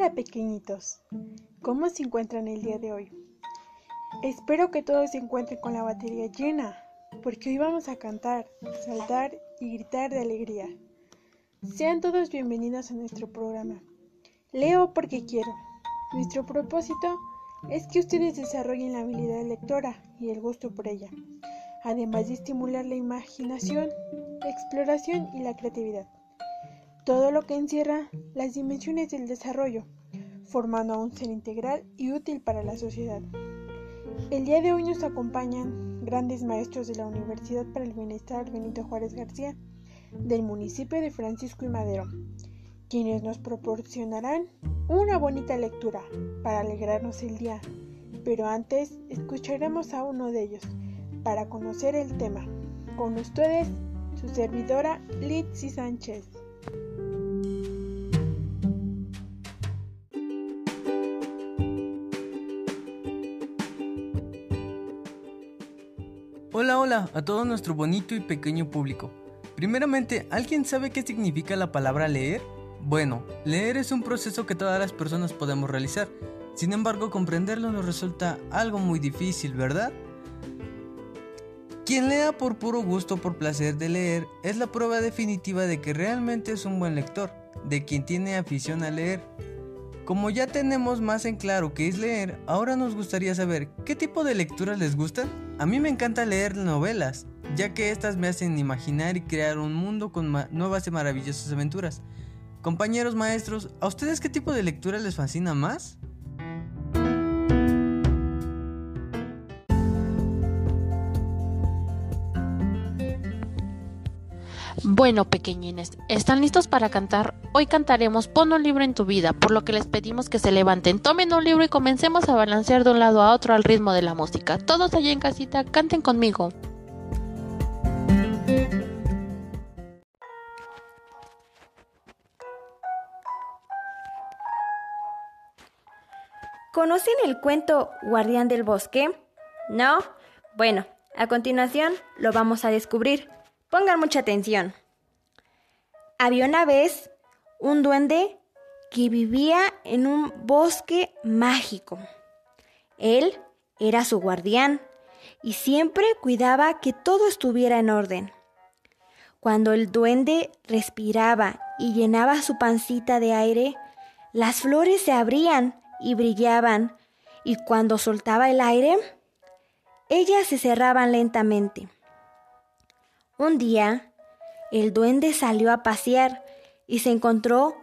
Hola pequeñitos, ¿cómo se encuentran el día de hoy? Espero que todos se encuentren con la batería llena, porque hoy vamos a cantar, saltar y gritar de alegría. Sean todos bienvenidos a nuestro programa. Leo porque quiero. Nuestro propósito es que ustedes desarrollen la habilidad lectora y el gusto por ella, además de estimular la imaginación, la exploración y la creatividad todo lo que encierra las dimensiones del desarrollo, formando a un ser integral y útil para la sociedad. El día de hoy nos acompañan grandes maestros de la Universidad para el Bienestar Benito Juárez García del municipio de Francisco y Madero, quienes nos proporcionarán una bonita lectura para alegrarnos el día. Pero antes escucharemos a uno de ellos para conocer el tema. Con ustedes, su servidora Litsi Sánchez. Hola, a todo nuestro bonito y pequeño público. Primeramente, ¿alguien sabe qué significa la palabra leer? Bueno, leer es un proceso que todas las personas podemos realizar. Sin embargo, comprenderlo nos resulta algo muy difícil, ¿verdad? Quien lea por puro gusto, por placer de leer, es la prueba definitiva de que realmente es un buen lector, de quien tiene afición a leer. Como ya tenemos más en claro qué es leer, ahora nos gustaría saber qué tipo de lecturas les gustan. A mí me encanta leer novelas, ya que estas me hacen imaginar y crear un mundo con nuevas y maravillosas aventuras. Compañeros maestros, ¿a ustedes qué tipo de lectura les fascina más? Bueno, pequeñines, ¿están listos para cantar? Hoy cantaremos Pon un libro en tu vida, por lo que les pedimos que se levanten, tomen un libro y comencemos a balancear de un lado a otro al ritmo de la música. Todos allá en casita, canten conmigo. ¿Conocen el cuento Guardián del Bosque? ¿No? Bueno, a continuación lo vamos a descubrir. Pongan mucha atención. Había una vez un duende que vivía en un bosque mágico. Él era su guardián y siempre cuidaba que todo estuviera en orden. Cuando el duende respiraba y llenaba su pancita de aire, las flores se abrían y brillaban, y cuando soltaba el aire, ellas se cerraban lentamente. Un día, el duende salió a pasear y se encontró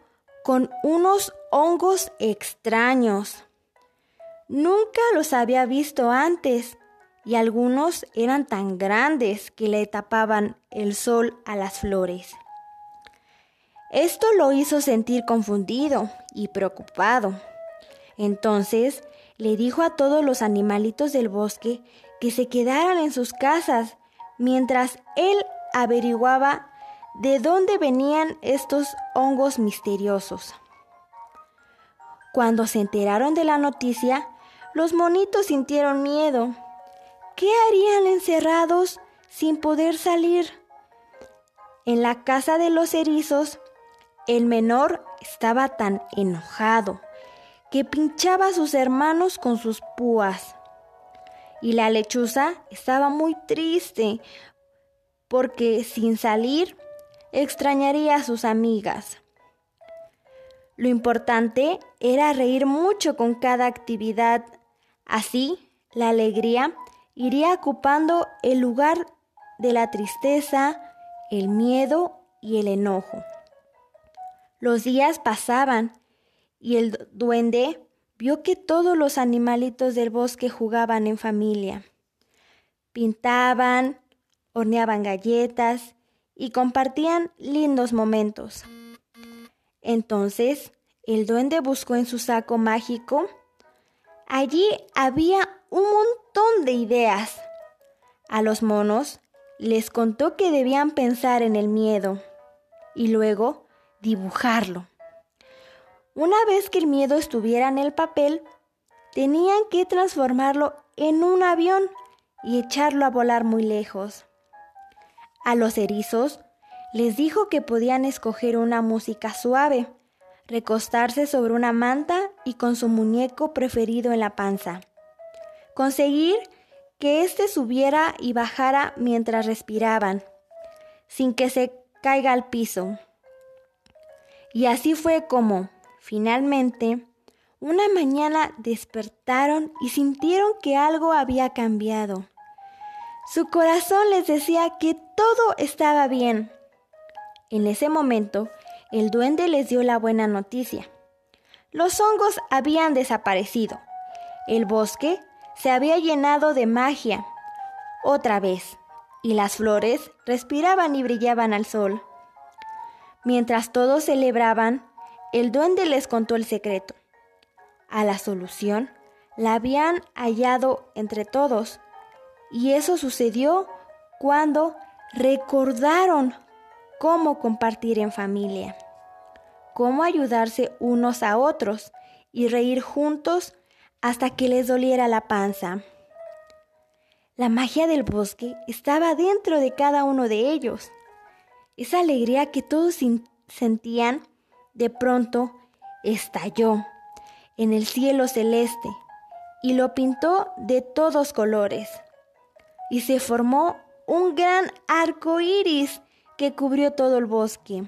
con unos hongos extraños. Nunca los había visto antes y algunos eran tan grandes que le tapaban el sol a las flores. Esto lo hizo sentir confundido y preocupado. Entonces le dijo a todos los animalitos del bosque que se quedaran en sus casas mientras él averiguaba de dónde venían estos hongos misteriosos. Cuando se enteraron de la noticia, los monitos sintieron miedo. ¿Qué harían encerrados sin poder salir? En la casa de los erizos, el menor estaba tan enojado que pinchaba a sus hermanos con sus púas y la lechuza estaba muy triste porque sin salir extrañaría a sus amigas. Lo importante era reír mucho con cada actividad. Así, la alegría iría ocupando el lugar de la tristeza, el miedo y el enojo. Los días pasaban y el duende vio que todos los animalitos del bosque jugaban en familia. Pintaban, horneaban galletas y compartían lindos momentos. Entonces, el duende buscó en su saco mágico. Allí había un montón de ideas. A los monos les contó que debían pensar en el miedo y luego dibujarlo. Una vez que el miedo estuviera en el papel, tenían que transformarlo en un avión y echarlo a volar muy lejos. A los erizos les dijo que podían escoger una música suave recostarse sobre una manta y con su muñeco preferido en la panza. Conseguir que éste subiera y bajara mientras respiraban, sin que se caiga al piso. Y así fue como, finalmente, una mañana despertaron y sintieron que algo había cambiado. Su corazón les decía que todo estaba bien. En ese momento, el duende les dio la buena noticia. Los hongos habían desaparecido. El bosque se había llenado de magia otra vez, y las flores respiraban y brillaban al sol. Mientras todos celebraban, el duende les contó el secreto. A la solución la habían hallado entre todos, y eso sucedió cuando recordaron cómo compartir en familia, cómo ayudarse unos a otros y reír juntos hasta que les doliera la panza. La magia del bosque estaba dentro de cada uno de ellos. Esa alegría que todos sentían de pronto estalló en el cielo celeste y lo pintó de todos colores. Y se formó un gran arco iris que cubrió todo el bosque.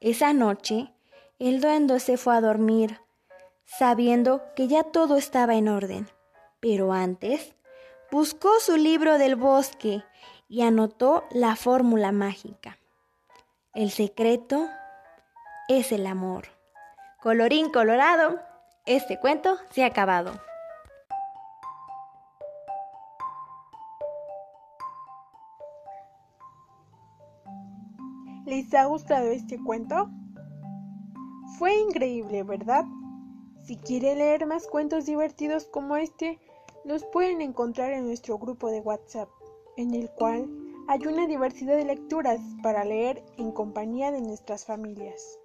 Esa noche, el duende se fue a dormir, sabiendo que ya todo estaba en orden. Pero antes, buscó su libro del bosque y anotó la fórmula mágica. El secreto es el amor. Colorín colorado, este cuento se ha acabado. ¿Les ha gustado este cuento? Fue increíble, ¿verdad? Si quieren leer más cuentos divertidos como este, los pueden encontrar en nuestro grupo de WhatsApp, en el cual hay una diversidad de lecturas para leer en compañía de nuestras familias.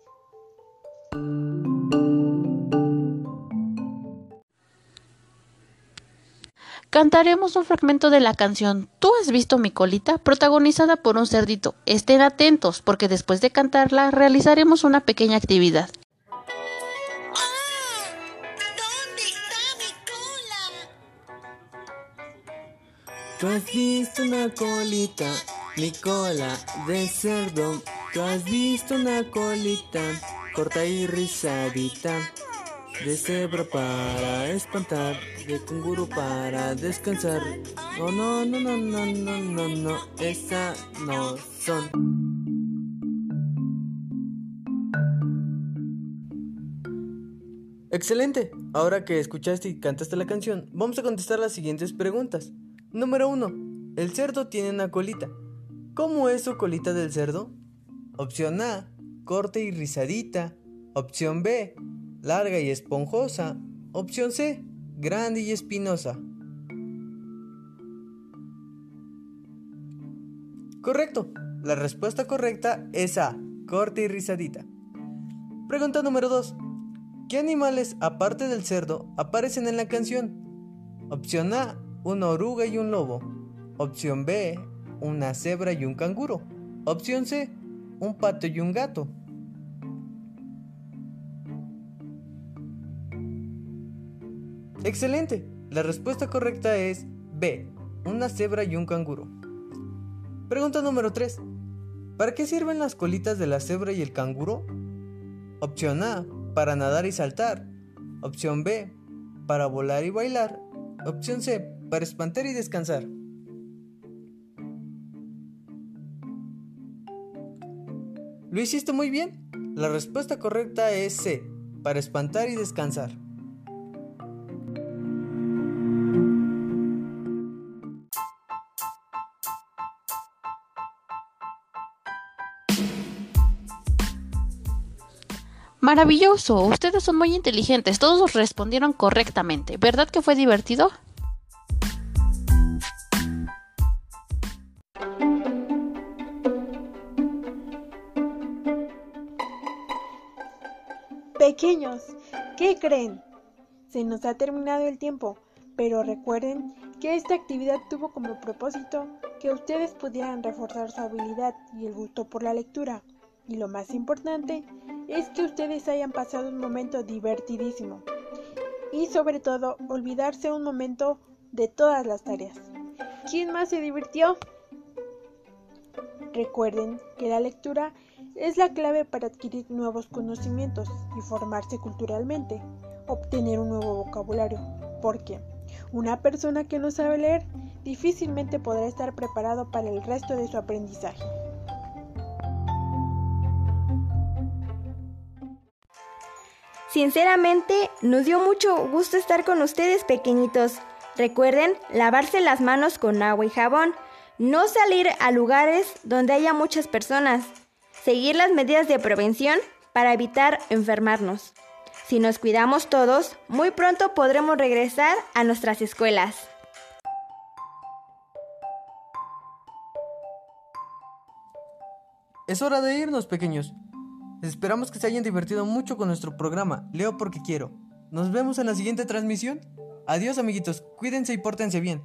Cantaremos un fragmento de la canción ¿Tú has visto mi colita? protagonizada por un cerdito. Estén atentos porque después de cantarla realizaremos una pequeña actividad. Tú has visto una colita, mi cola de cerdo. Tú has visto una colita corta y rizadita. De cebra para espantar, de canguro para descansar. Oh no, no, no, no, no, no, no, esa no son. Excelente. Ahora que escuchaste y cantaste la canción, vamos a contestar las siguientes preguntas. Número 1. El cerdo tiene una colita. ¿Cómo es su colita del cerdo? Opción A, corta y rizadita. Opción B, larga y esponjosa. Opción C, grande y espinosa. Correcto. La respuesta correcta es A, corta y rizadita. Pregunta número 2. ¿Qué animales, aparte del cerdo, aparecen en la canción? Opción A, una oruga y un lobo. Opción B, una cebra y un canguro. Opción C, un pato y un gato. Excelente. La respuesta correcta es B, una cebra y un canguro. Pregunta número 3. ¿Para qué sirven las colitas de la cebra y el canguro? Opción A, para nadar y saltar. Opción B, para volar y bailar. Opción C, para espantar y descansar. Lo hiciste muy bien. La respuesta correcta es C, para espantar y descansar. Maravilloso, ustedes son muy inteligentes, todos respondieron correctamente. ¿Verdad que fue divertido? Pequeños, ¿qué creen? Se nos ha terminado el tiempo, pero recuerden que esta actividad tuvo como propósito que ustedes pudieran reforzar su habilidad y el gusto por la lectura. Y lo más importante, es que ustedes hayan pasado un momento divertidísimo y sobre todo olvidarse un momento de todas las tareas. ¿Quién más se divirtió? Recuerden que la lectura es la clave para adquirir nuevos conocimientos y formarse culturalmente, obtener un nuevo vocabulario, porque una persona que no sabe leer difícilmente podrá estar preparado para el resto de su aprendizaje. Sinceramente, nos dio mucho gusto estar con ustedes pequeñitos. Recuerden lavarse las manos con agua y jabón, no salir a lugares donde haya muchas personas, seguir las medidas de prevención para evitar enfermarnos. Si nos cuidamos todos, muy pronto podremos regresar a nuestras escuelas. Es hora de irnos, pequeños. Esperamos que se hayan divertido mucho con nuestro programa Leo porque quiero. Nos vemos en la siguiente transmisión. Adiós, amiguitos. Cuídense y pórtense bien.